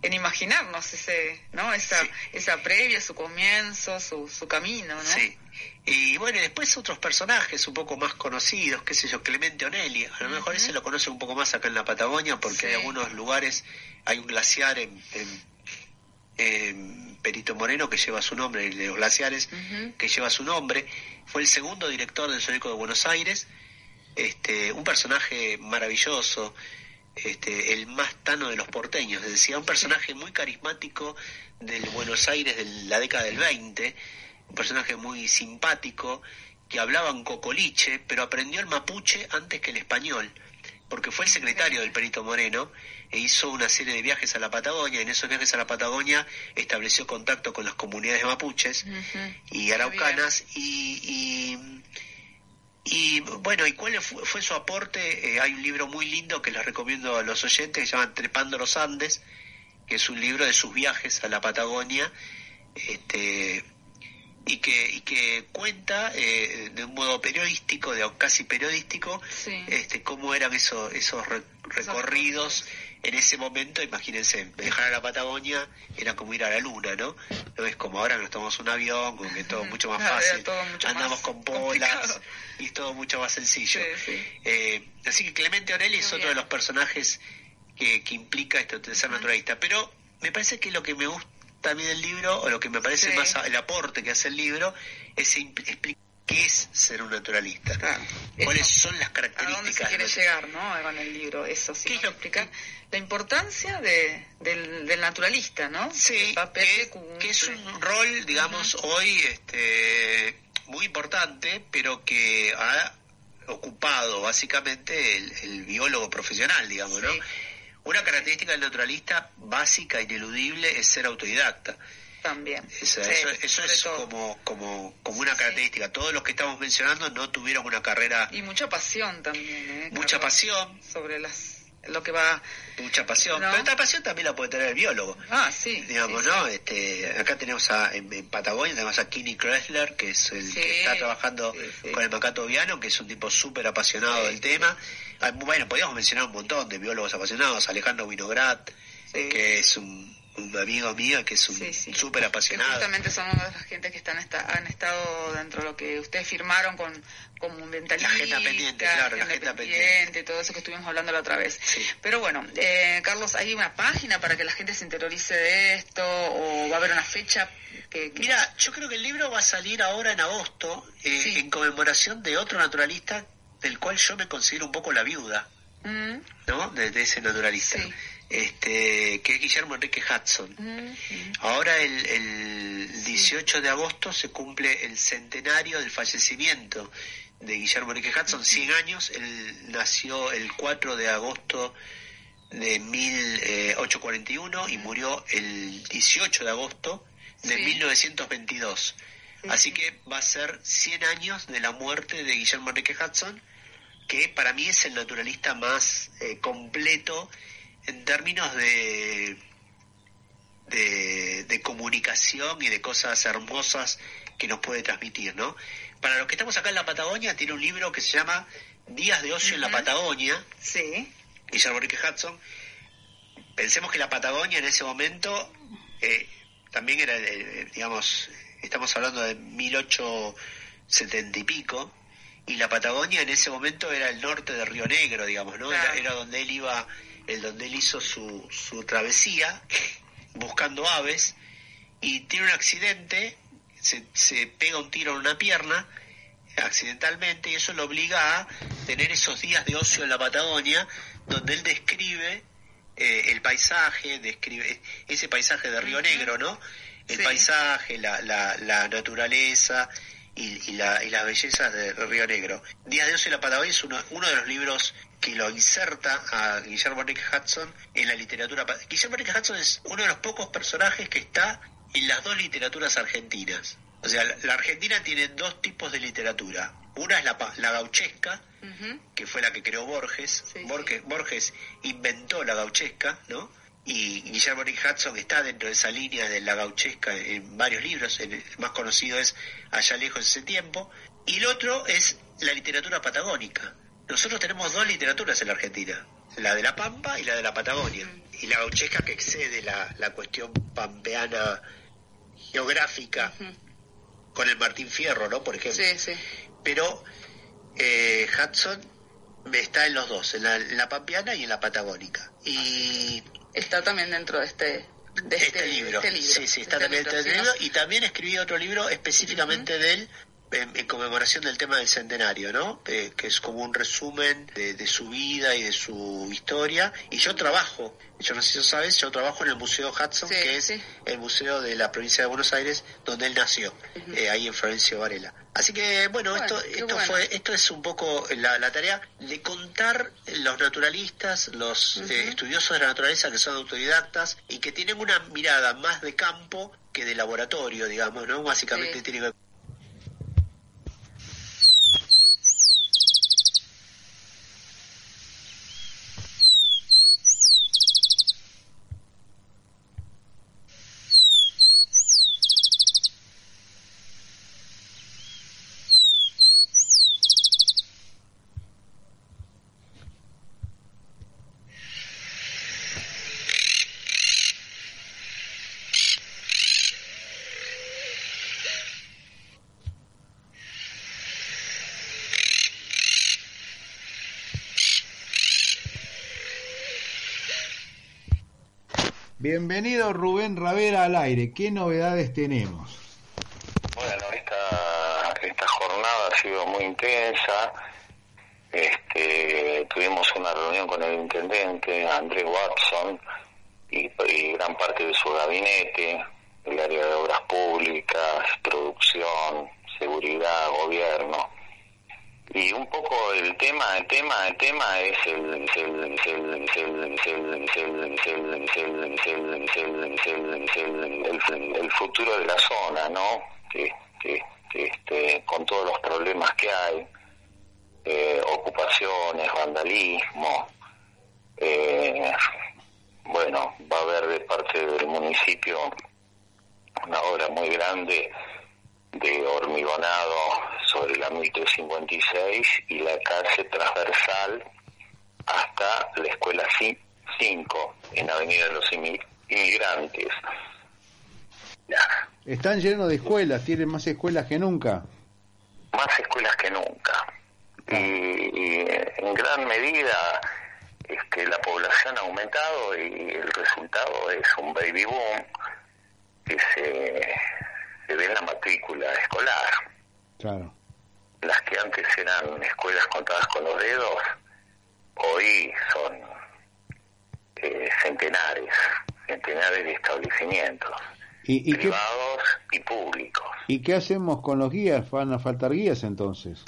en imaginarnos ese, ¿no? esa, esa previa, su comienzo, su, su camino. ¿no? Sí. Y bueno, después otros personajes un poco más conocidos, qué sé yo, Clemente Onelli, a lo mejor ese lo conoce un poco más acá en la Patagonia porque en algunos lugares hay un glaciar en, en, Perito Moreno que lleva su nombre, el de los glaciares, que lleva su nombre. Fue el segundo director del Zoológico de Buenos Aires, este, un personaje maravilloso, este, el más tano de los porteños, decía, un personaje muy carismático del Buenos Aires de la década del 20 un personaje muy simpático, que hablaba en cocoliche, pero aprendió el mapuche antes que el español, porque fue el secretario del Perito Moreno e hizo una serie de viajes a la Patagonia. En esos viajes a la Patagonia estableció contacto con las comunidades mapuches y araucanas y, y, bueno, ¿y cuál fue, su aporte? Eh, hay un libro muy lindo que les recomiendo a los oyentes que se llama Trepando los Andes, que es un libro de sus viajes a la Patagonia. Este, y que, y que cuenta eh, de un modo periodístico, de casi periodístico, este, cómo eran esos, esos recorridos en ese momento. Imagínense, dejar a la Patagonia era como ir a la luna, ¿no? No es como ahora que nos tomamos un avión, con que todo mucho más fácil, andamos con polas y es todo mucho más sencillo. Eh, así que Clemente Orelli es otro de los personajes que, que implica esto de ser naturalista. Pero me parece que lo que me gusta también el libro, o lo que me parece más el aporte que hace el libro, es explicar qué es ser un naturalista. ¿Cuáles son las características? ¿A dónde se quiere llegar ¿no? con el libro? Eso sí, ¿Qué explicar la importancia de, del, naturalista, ¿no? Sí, que, es un rol, digamos, hoy este, muy importante, pero que ha ocupado básicamente el, biólogo profesional, digamos, ¿no? Una característica del naturalista básica, ineludible, es ser autodidacta. También. Eso, es como, como, como una característica. Todos los que estamos mencionando no tuvieron una carrera... Y mucha pasión también. ¿eh? Mucha pasión. Sobre las lo que va mucha pasión. Pero esta pasión también la puede tener el biólogo. Ah sí. Digamos no este acá tenemos a en, Patagonia tenemos a Kenny Kressler que es el que está trabajando con el macato viano que es un tipo súper apasionado del tema. Ah, bueno, podríamos mencionar un montón de biólogos apasionados, Alejandro Vinograd, que es un, amigo mío, que es un súper apasionado. justamente son una de las gente que están han estado dentro de lo que ustedes firmaron con como La agenda pendiente, claro, la agenda pendiente. Todo eso que estuvimos hablando la otra vez. Pero bueno, eh, Carlos, ¿hay una página para que la gente se interiorice de esto o va a haber una fecha? Que, Mira, yo creo que el libro va a salir ahora en agosto eh, en conmemoración de otro naturalista del cual yo me considero un poco la viuda, mm. ¿no? De, ese naturalista. Este, que es Guillermo Enrique Hudson. Ahora el, el 18 de agosto se cumple el centenario del fallecimiento de Guillermo Enrique Hudson, 100 años, él nació el 4 de agosto de 1841 y murió el 18 de agosto de 1922. Así que va a ser 100 años de la muerte de Guillermo Enrique Hudson que para mí es el naturalista más eh, completo en términos de, de, comunicación y de cosas hermosas que nos puede transmitir, ¿no? Para los que estamos acá en la Patagonia, tiene un libro que se llama Días de Ocio en la Patagonia. Sí. Guillermo Enrique Hudson. Pensemos que la Patagonia en ese momento eh, también era, eh, digamos, estamos hablando de 1870 y pico, y la Patagonia en ese momento era el norte de Río Negro, digamos, ¿no? Era, donde él iba, el donde él hizo su, su travesía buscando aves y tiene un accidente, se, se pega un tiro en una pierna accidentalmente y eso lo obliga a tener esos días de ocio en la Patagonia donde él describe eh, el paisaje, describe ese paisaje de Río Negro, ¿no? El paisaje, la, la, la naturaleza, y, la, y las bellezas de Río Negro. Días de Ocio y la Patagonia es uno, uno de los libros que lo inserta a Guillermo Enrique Hudson en la literatura. Guillermo Enrique Hudson es uno de los pocos personajes que está en las dos literaturas argentinas. O sea, la, Argentina tiene dos tipos de literatura. Una es la, la gauchesca, que fue la que creó Borges. Borges, Borges inventó la gauchesca, ¿no? Y Guillermo Rick Hudson está dentro de esa línea de la gauchesca en varios libros. El más conocido es Allá lejos ese tiempo. Y el otro es la literatura patagónica. Nosotros tenemos dos literaturas en la Argentina, la de la Pampa y la de la Patagonia. Y la gauchesca que excede la, la cuestión pampeana geográfica con el Martín Fierro, ¿no? Por ejemplo. Sí, sí. Pero eh, Hudson está en los dos, en la, pampeana y en la patagónica. Y está también dentro de este de este, este libro. Sí, sí, está también dentro del libro. Y también escribí otro libro específicamente de él en, conmemoración del tema del centenario, ¿no? Eh, que es como un resumen de, su vida y de su historia. Y yo trabajo, yo no sé si lo sabes, yo trabajo en el Museo Hudson, que es el museo de la provincia de Buenos Aires, donde él nació, eh, ahí en Florencio Varela. Así que bueno, esto, esto fue, esto es un poco la, tarea de contar los naturalistas, los eh, estudiosos de la naturaleza que son autodidactas y que tienen una mirada más de campo que de laboratorio, digamos, ¿no? Básicamente tienen que Bienvenido Rubén Ravera al aire. ¿Qué novedades tenemos? Bueno, esta, esta jornada ha sido muy intensa. Este, tuvimos una reunión con el intendente André Watson y, y gran parte de su gabinete, el área de obras públicas, producción, seguridad, gobierno y un poco el tema el tema el tema es el el futuro de la zona no este con todos los problemas que hay eh, ocupaciones vandalismo eh, bueno va a haber de parte del municipio una obra muy grande de hormigonado sobre la 1356 y la calle transversal hasta la escuela 5 en Avenida de los Inmigrantes. Están llenos de escuelas, tienen más escuelas que nunca. Más escuelas que nunca. Y, y en gran medida es que la población ha aumentado y el resultado es un baby boom que se se ve en la matrícula escolar. Claro. Las que antes eran escuelas contadas con los dedos, hoy son eh, centenares, centenares de establecimientos. ¿Y, privados y públicos. ¿Y qué hacemos con los guías? ¿Van a faltar guías entonces?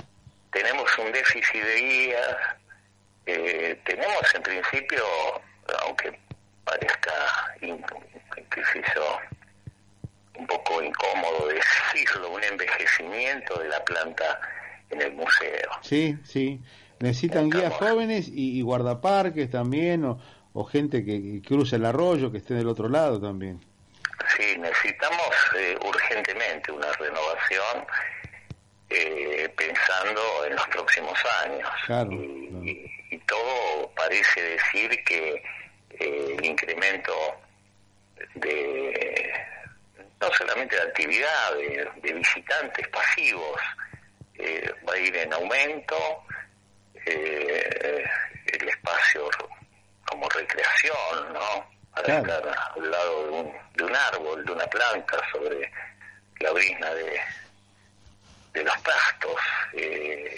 Tenemos un déficit de guías. Eh, tenemos en principio, aunque parezca, poco incómodo decirlo, un envejecimiento de la planta en el museo. Sí, sí. Necesitan guías jóvenes y, guardaparques también, o, o gente que, cruce el arroyo, que esté del otro lado también. Sí, necesitamos eh, urgentemente una renovación eh, pensando en los próximos años. Claro, y, y, todo parece decir que eh, el incremento de no solamente de actividad, de, visitantes pasivos, eh, va a ir en aumento, eh, el espacio como recreación, ¿no? Para estar al lado de un, de un árbol, de una planta, sobre la brisna de, de los pastos, eh,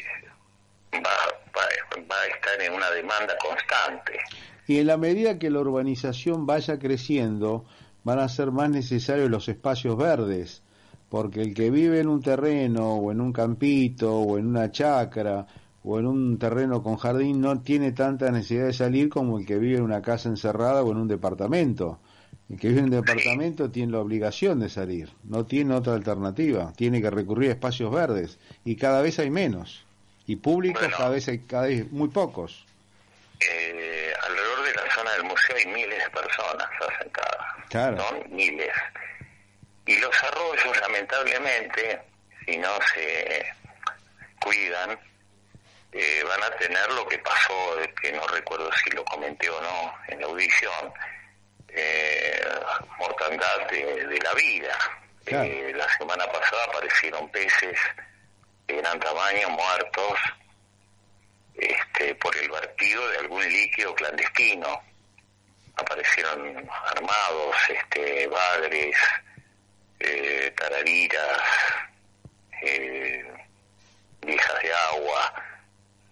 va, va a estar en una demanda constante. Y en la medida que la urbanización vaya creciendo, van a ser más necesarios los espacios verdes, porque el que vive en un terreno o en un campito o en una chacra o en un terreno con jardín no tiene tanta necesidad de salir como el que vive en una casa encerrada o en un departamento. El que vive en un departamento tiene la obligación de salir, no tiene otra alternativa, tiene que recurrir a espacios verdes y cada vez hay menos y públicos cada vez hay cada vez muy pocos. Eh, hay miles de personas asentadas, claro. miles. Y los arroyos, lamentablemente, si no se cuidan, eh, van a tener lo que pasó, que no recuerdo si lo comenté o no en la audición, eh, mortandad de, la vida. Eh, la semana pasada aparecieron peces de gran tamaño muertos este, por el vertido de algún líquido clandestino. Aparecieron armados, este, bagres, eh, tarariras, eh, viejas de agua,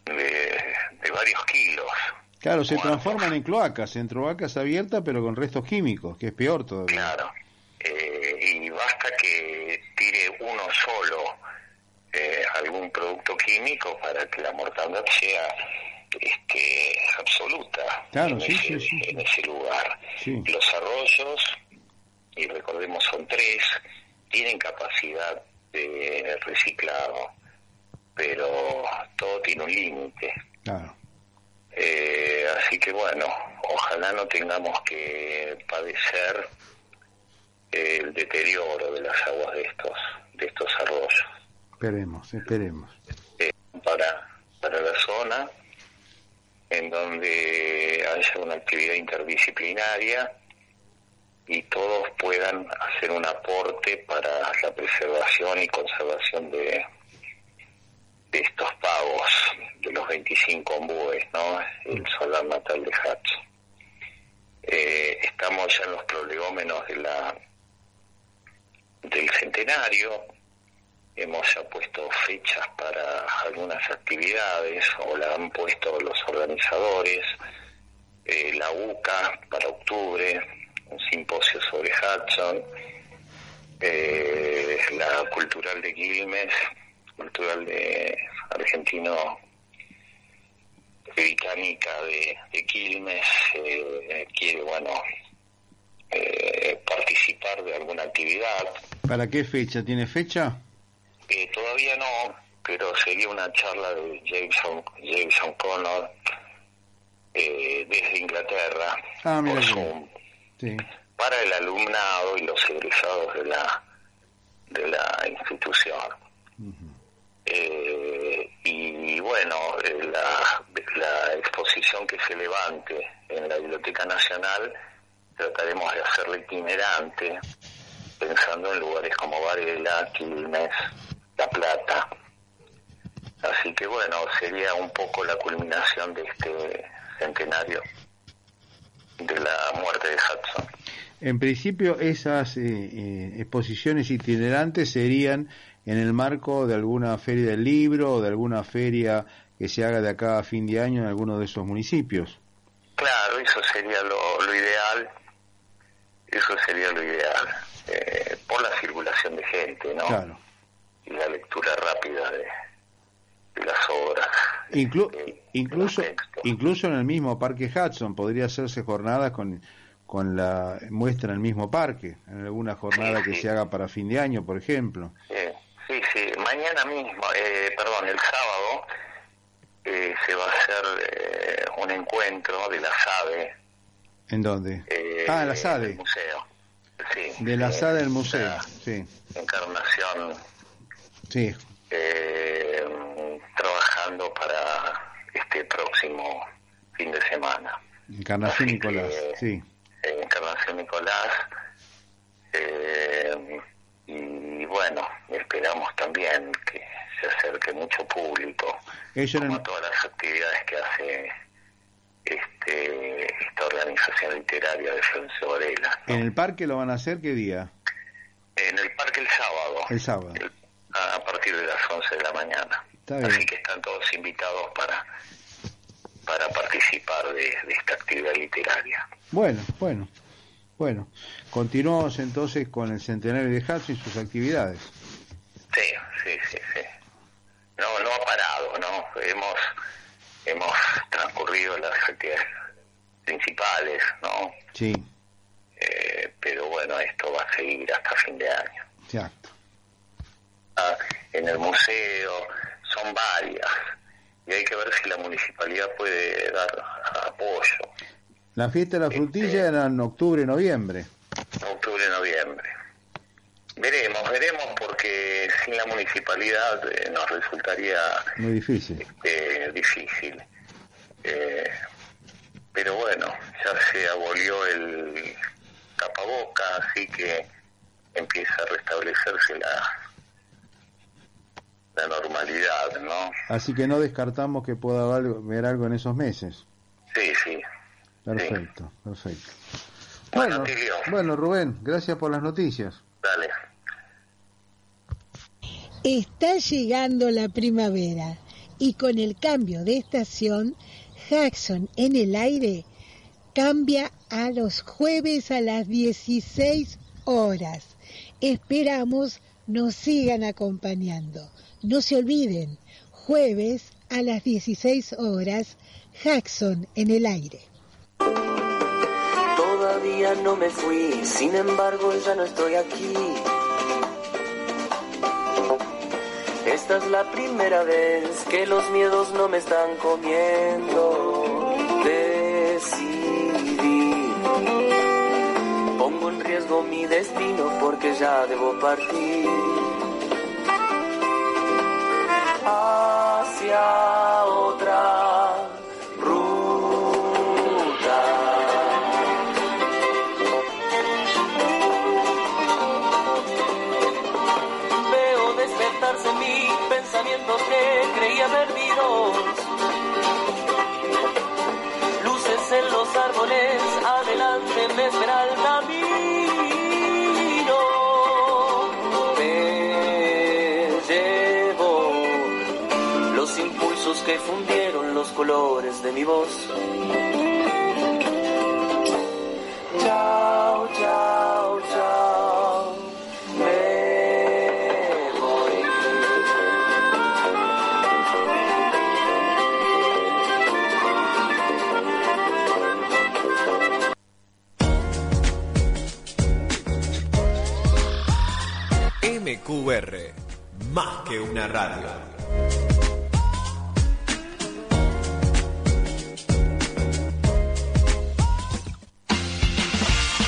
de, varios kilos. Claro, se transforman en cloacas, en cloacas abiertas pero con restos químicos, que es peor todavía. Claro, eh, y basta que tire uno solo eh, algún producto químico para que la mortandad sea este, absoluta claro, en, sí, ese, sí, en ese lugar. Los arroyos, y recordemos son tres, tienen capacidad de reciclado pero todo tiene un límite. Eh, así que bueno, ojalá no tengamos que padecer el deterioro de las aguas de estos de estos arroyos. Esperemos, esperemos. Eh, para, para la zona en donde haya una actividad interdisciplinaria y todos puedan hacer un aporte para la preservación y conservación de, estos pagos de los 25 ombúes, ¿no? El solar natal de Hatch. Eh, estamos ya en los prolegómenos de la del centenario, hemos ya puesto fechas para algunas actividades o la han puesto los organizadores, eh, la UCA para octubre, un simposio sobre Hudson, eh, la cultural de Quilmes cultural de argentino británica de, Quilmes eh, quiere bueno eh, participar de alguna actividad ¿para qué fecha? ¿tiene fecha? Eh, todavía no pero sería una charla de Jameson, Jameson Connor desde Inglaterra ah, para el alumnado y los egresados de la de la institución. Eh, y bueno, eh, la, la exposición que se levante en la Biblioteca Nacional trataremos de hacerla itinerante, pensando en lugares como Varela, Quilmes, La Plata. Así que bueno, sería un poco la culminación de este centenario de la muerte de Hudson. En principio, esas eh, exposiciones itinerantes serían en el marco de alguna feria del libro o de alguna feria que se haga de acá a fin de año en alguno de esos municipios. Claro, eso sería lo, ideal, eso sería lo ideal, eh, por la circulación de gente, ¿no? Claro. Y la lectura rápida de, las obras. incluso, incluso en el mismo Parque Hudson podría hacerse jornadas con, con la muestra en el mismo parque, en alguna jornada que se haga para fin de año, por ejemplo. Sí. Sí, sí, mañana mismo, eh, perdón, el sábado eh, se va a hacer eh, un encuentro de la SADE. ¿En dónde? ah, en la SADE. En el museo. Sí. De la SADE del museo, sí. Encarnación. Sí. trabajando para este próximo fin de semana. Encarnación Nicolás, sí. Encarnación Nicolás. Eh, y bueno, esperamos también que se acerque mucho público a todas las actividades que hace este, esta organización literaria de Florencio Varela. ¿En el parque lo van a hacer qué día? En el parque el sábado. El sábado. Partir de las 11 de la mañana. Así que están todos invitados para para participar de esta actividad literaria. Bueno, bueno. Bueno, continuamos entonces con el centenario de Hudson y sus actividades. Sí, sí, sí, sí. No, no ha parado, ¿no? Hemos, hemos transcurrido las actividades principales, ¿no? Sí. Eh, bueno, esto va a seguir hasta fin de año. Exacto. En el museo son varias y hay que ver si la municipalidad puede dar apoyo. La fiesta de la frutilla este, era en octubre, noviembre. Octubre, noviembre. Veremos, veremos porque sin la municipalidad eh, nos resultaría muy difícil. Este, difícil. Eh, pero bueno, ya se abolió el tapaboca, así que empieza a restablecerse la, la normalidad, ¿no? Así que no descartamos que pueda haber algo en esos meses. Sí, sí. Perfecto, perfecto. Bueno, bueno, Rubén, gracias por las noticias. Dale. Está llegando la primavera y con el cambio de estación, Jackson en el aire cambia a los jueves a las 16 horas. Esperamos nos sigan acompañando. No se olviden, jueves a las 16 horas, Jackson en el aire. Todavía no me fui, sin embargo ya no estoy aquí. Esta es la primera vez que los miedos no me están comiendo. Decidí. Pongo en riesgo mi destino porque ya debo partir. Hacia otra ruta. Veo despertarse mis pensamientos que creía perdidos. Luces en los árboles, adelante me espera el camino. Que fundieron los colores de mi voz. Chao, chao, chao. Me voy. MQR, más que una radio.